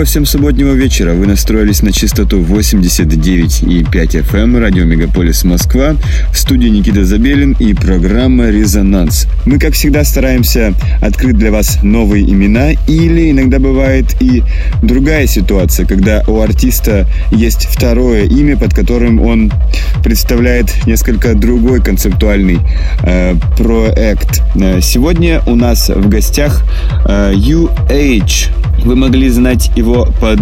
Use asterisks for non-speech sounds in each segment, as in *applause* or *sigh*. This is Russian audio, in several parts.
Доброго всем субботнего вечера. Вы настроились на частоту 89,5 FM, эм, радио Мегаполис Москва. В студии Никита Забелин и программа «Резонанс». Мы, как всегда, стараемся открыть для вас новые имена или иногда бывает и другая ситуация, когда у артиста есть второе имя, под которым он представляет несколько другой концептуальный э, проект. Э, сегодня у нас в гостях э, UH. Вы могли знать узнать его под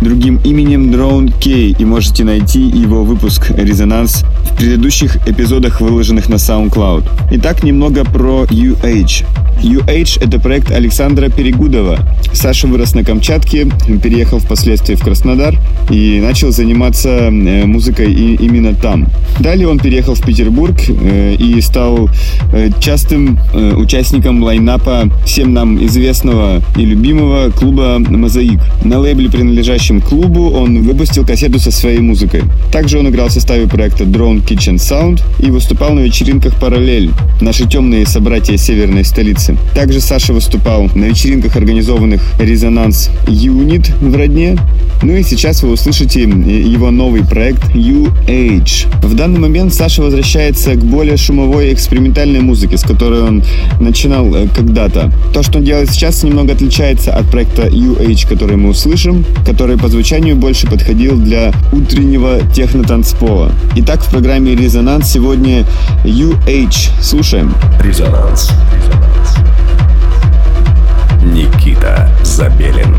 другим именем Drone K и можете найти его выпуск «Резонанс» в предыдущих эпизодах, выложенных на SoundCloud. Итак, немного про UH. UH — это проект Александра Перегудова. Саша вырос на Камчатке, переехал впоследствии в Краснодар и начал заниматься э, музыкой именно там. Далее он переехал в Петербург э, и стал э, частым участником лайнапа всем нам известного и любимого клуба «Мозаик». На лейбле, принадлежащем клубу, он выпустил кассету со своей музыкой. Также он играл в составе проекта Drone Kitchen Sound и выступал на вечеринках «Параллель», наши темные собратья северной столицы. Также Саша выступал на вечеринках, организованных «Резонанс Юнит» в Родне. Ну и сейчас вы услышите его новый проект UH. В данный момент Саша возвращается к более шумовой экспериментальной музыке, с которой он начинал э, когда-то. То, что он делает сейчас, немного отличается от проекта UH, который мы услышим, который по звучанию больше подходил для утреннего техно-танцпола. Итак, в программе «Резонанс» сегодня UH. Слушаем. Резонанс. Никита Забелин.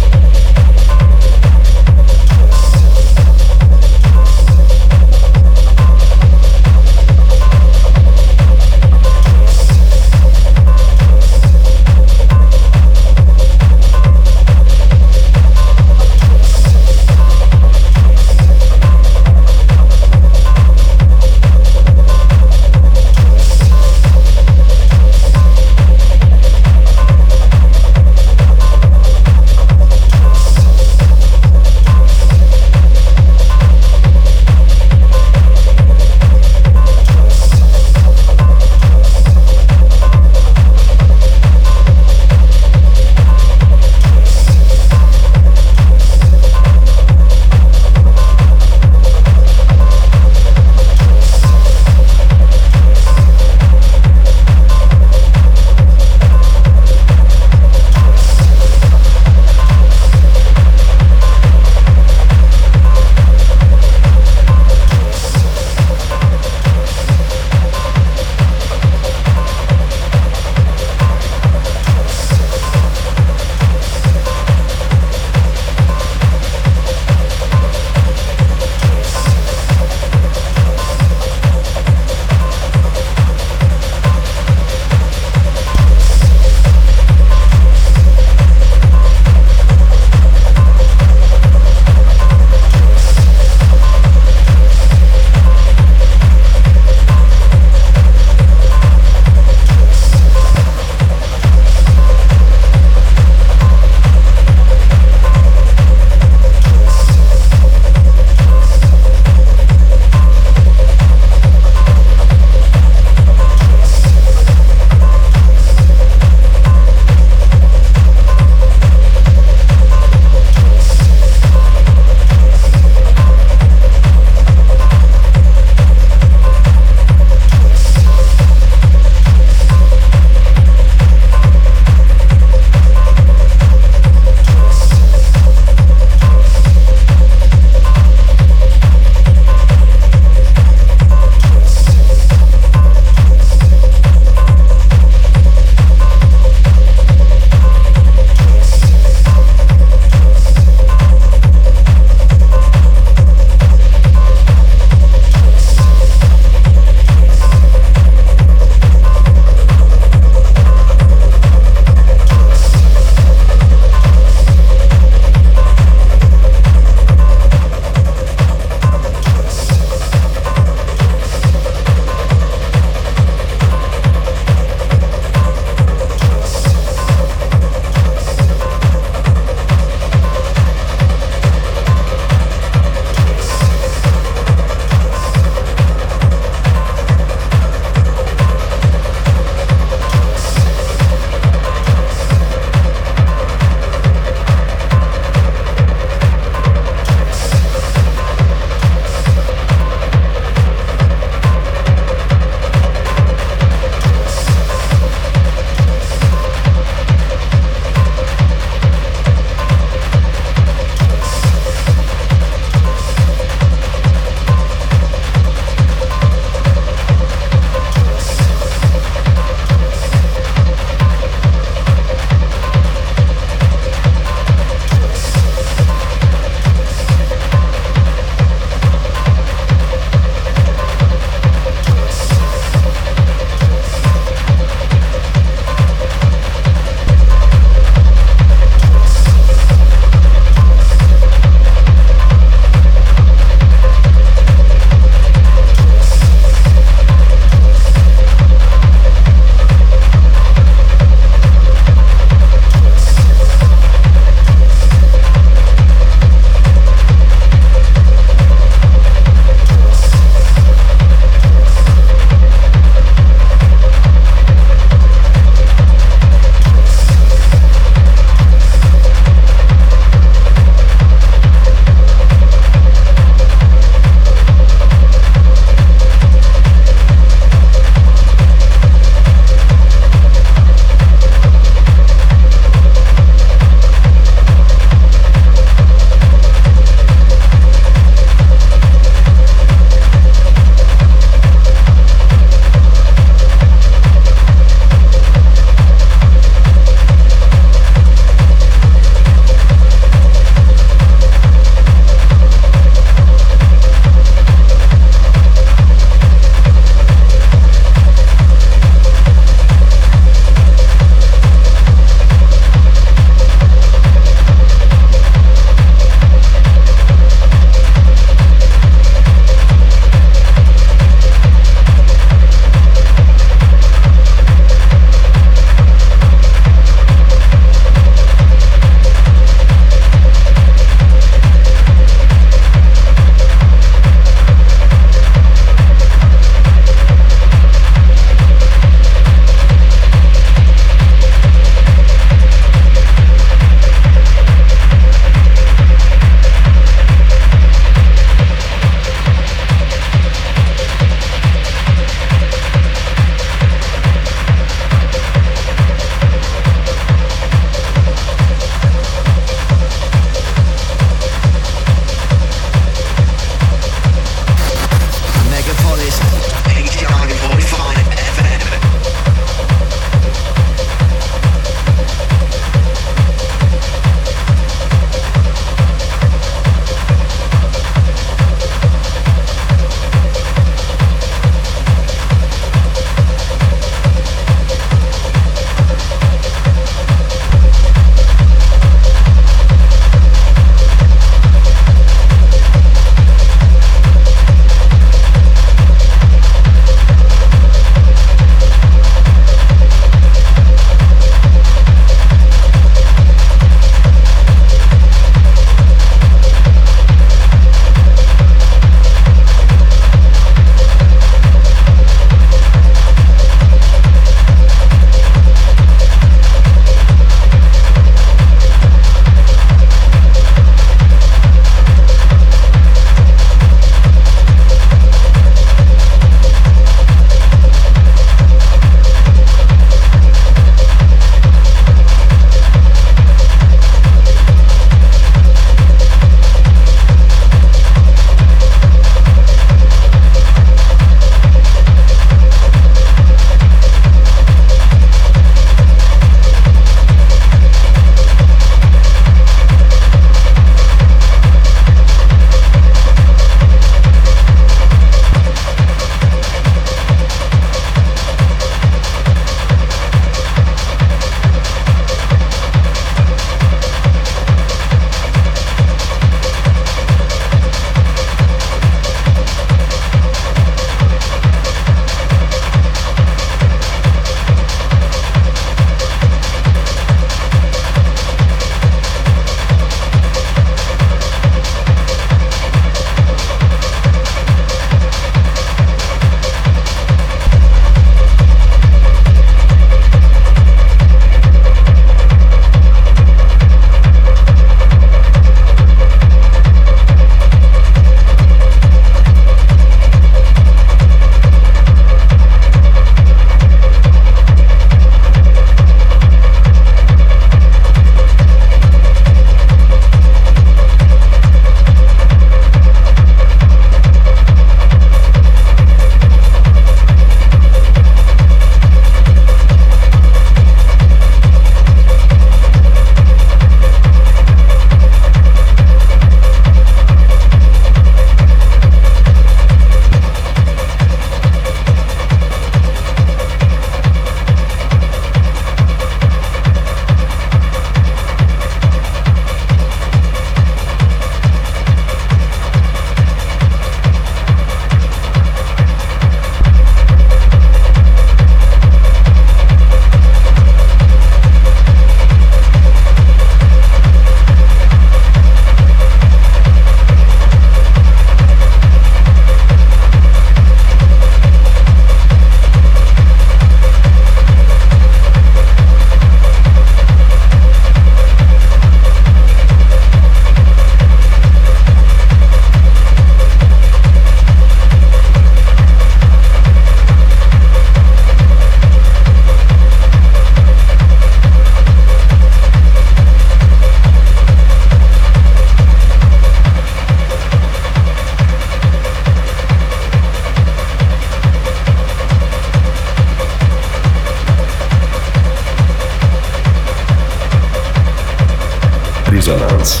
Резонанс.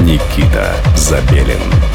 Никита Забелин.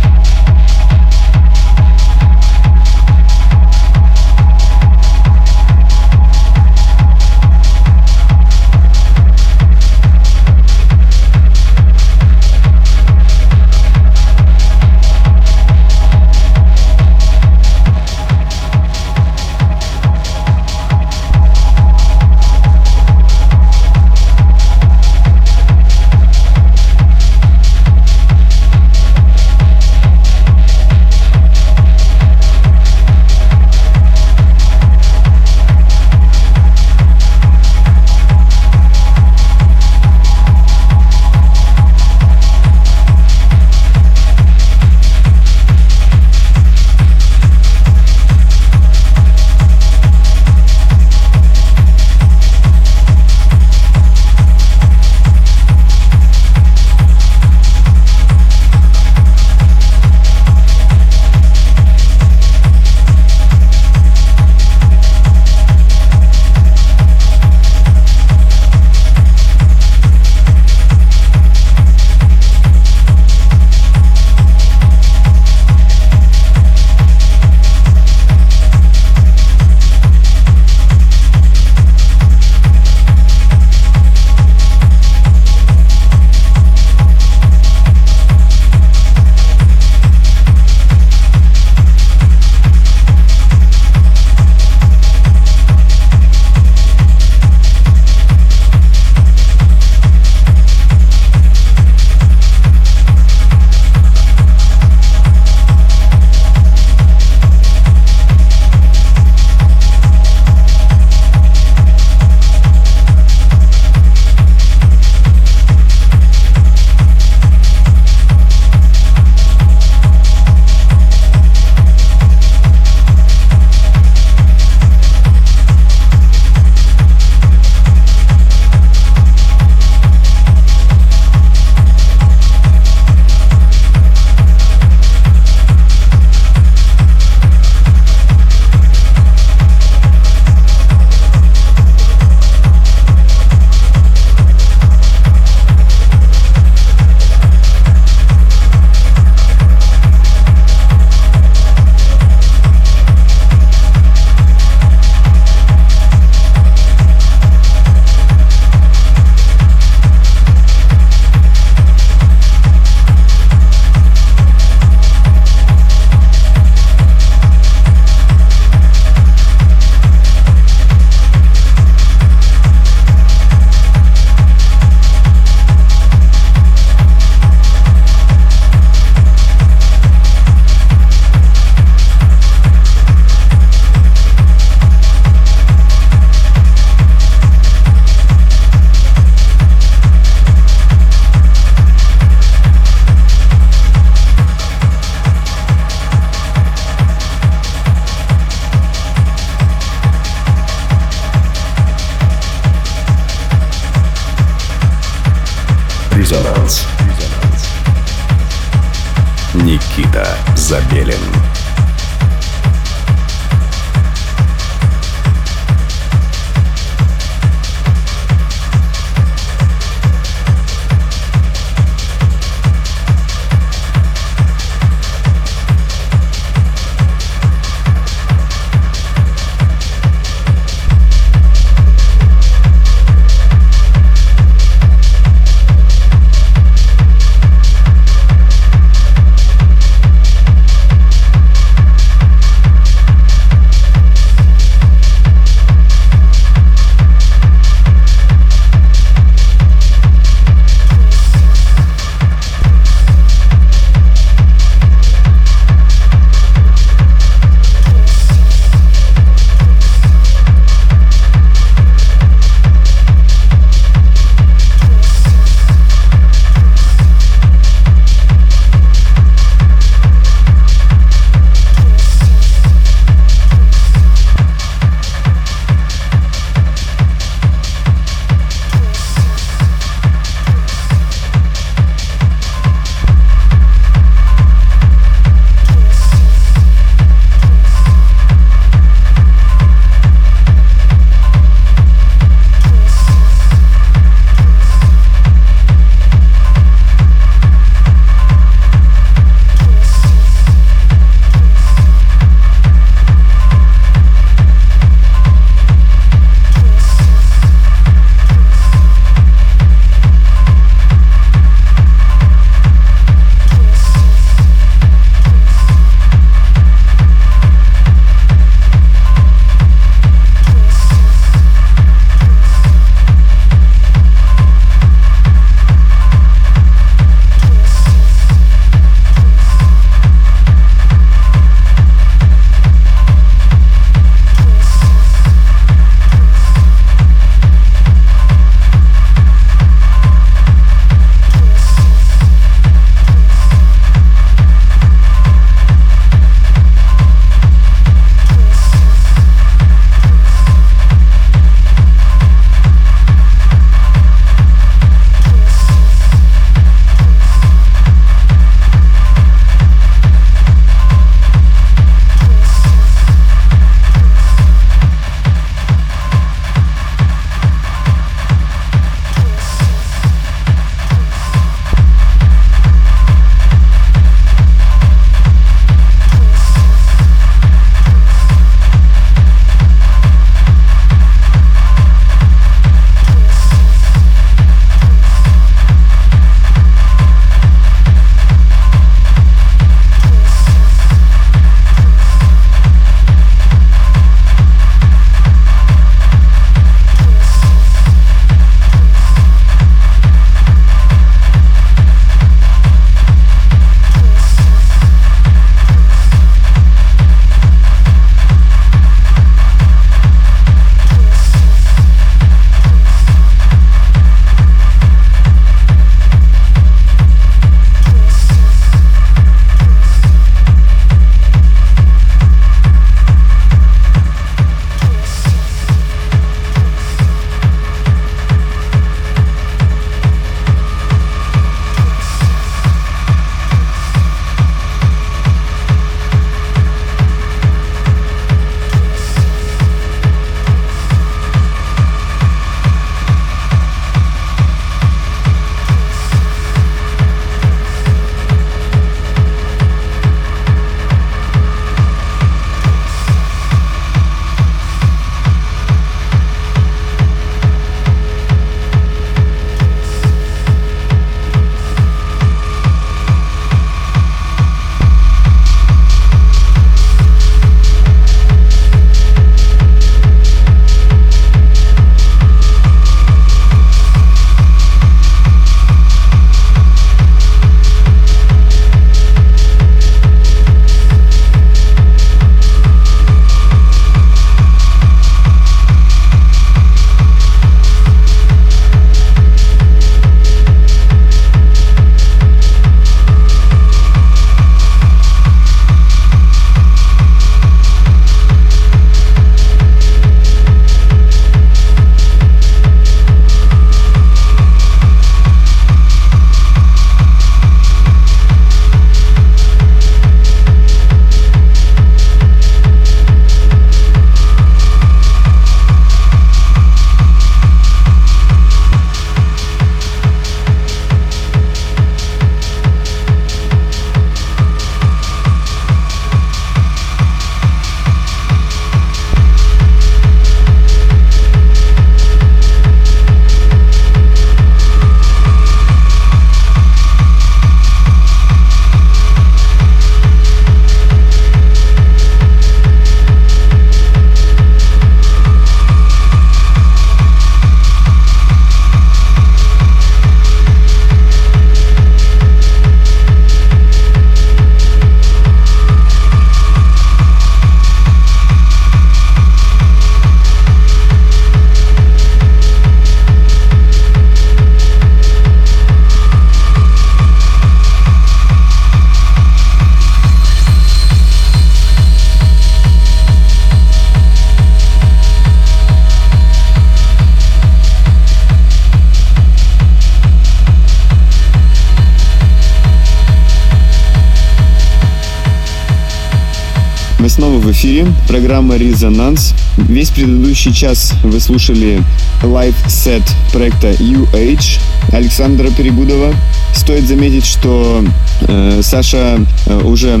Снова в эфире. Программа «Резонанс». Весь предыдущий час вы слушали лайв-сет проекта UH Александра Перегудова. Стоит заметить, что э, Саша э, уже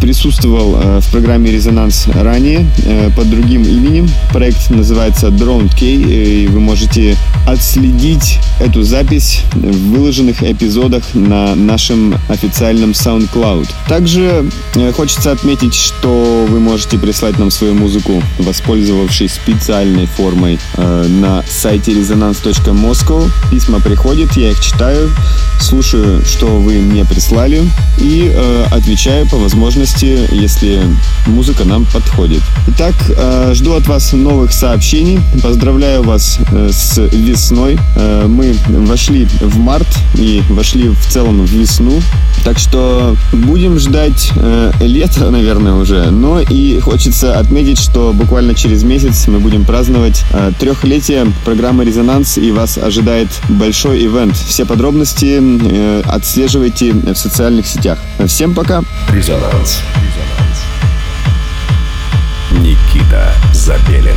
присутствовал э, в программе «Резонанс» ранее э, под другим именем. Проект называется Drone K, и вы можете отследить эту запись в выложенных эпизодах на нашем официальном SoundCloud. Также э, хочется отметить, что вы можете прислать нам свою музыку, воспользовавшись специальной формой э, на сайте resonance.moscow. Письма приходят, я их читаю, слушаю, что вы мне прислали и э, отвечаю по возможности, если музыка нам подходит. Итак, э, жду от вас новых сообщений. Поздравляю вас э, с весной. Э, мы вошли в март и вошли в целом в весну. Так что будем ждать э, лета, *laughs* наверное, уже. Но и хочется отметить, что буквально через месяц мы будем праздновать э, трехлетие программы «Резонанс» и вас ожидает большой ивент. Все подробности э, отслеживайте в социальных сетях. Всем пока! Резонанс. Никита Забелин.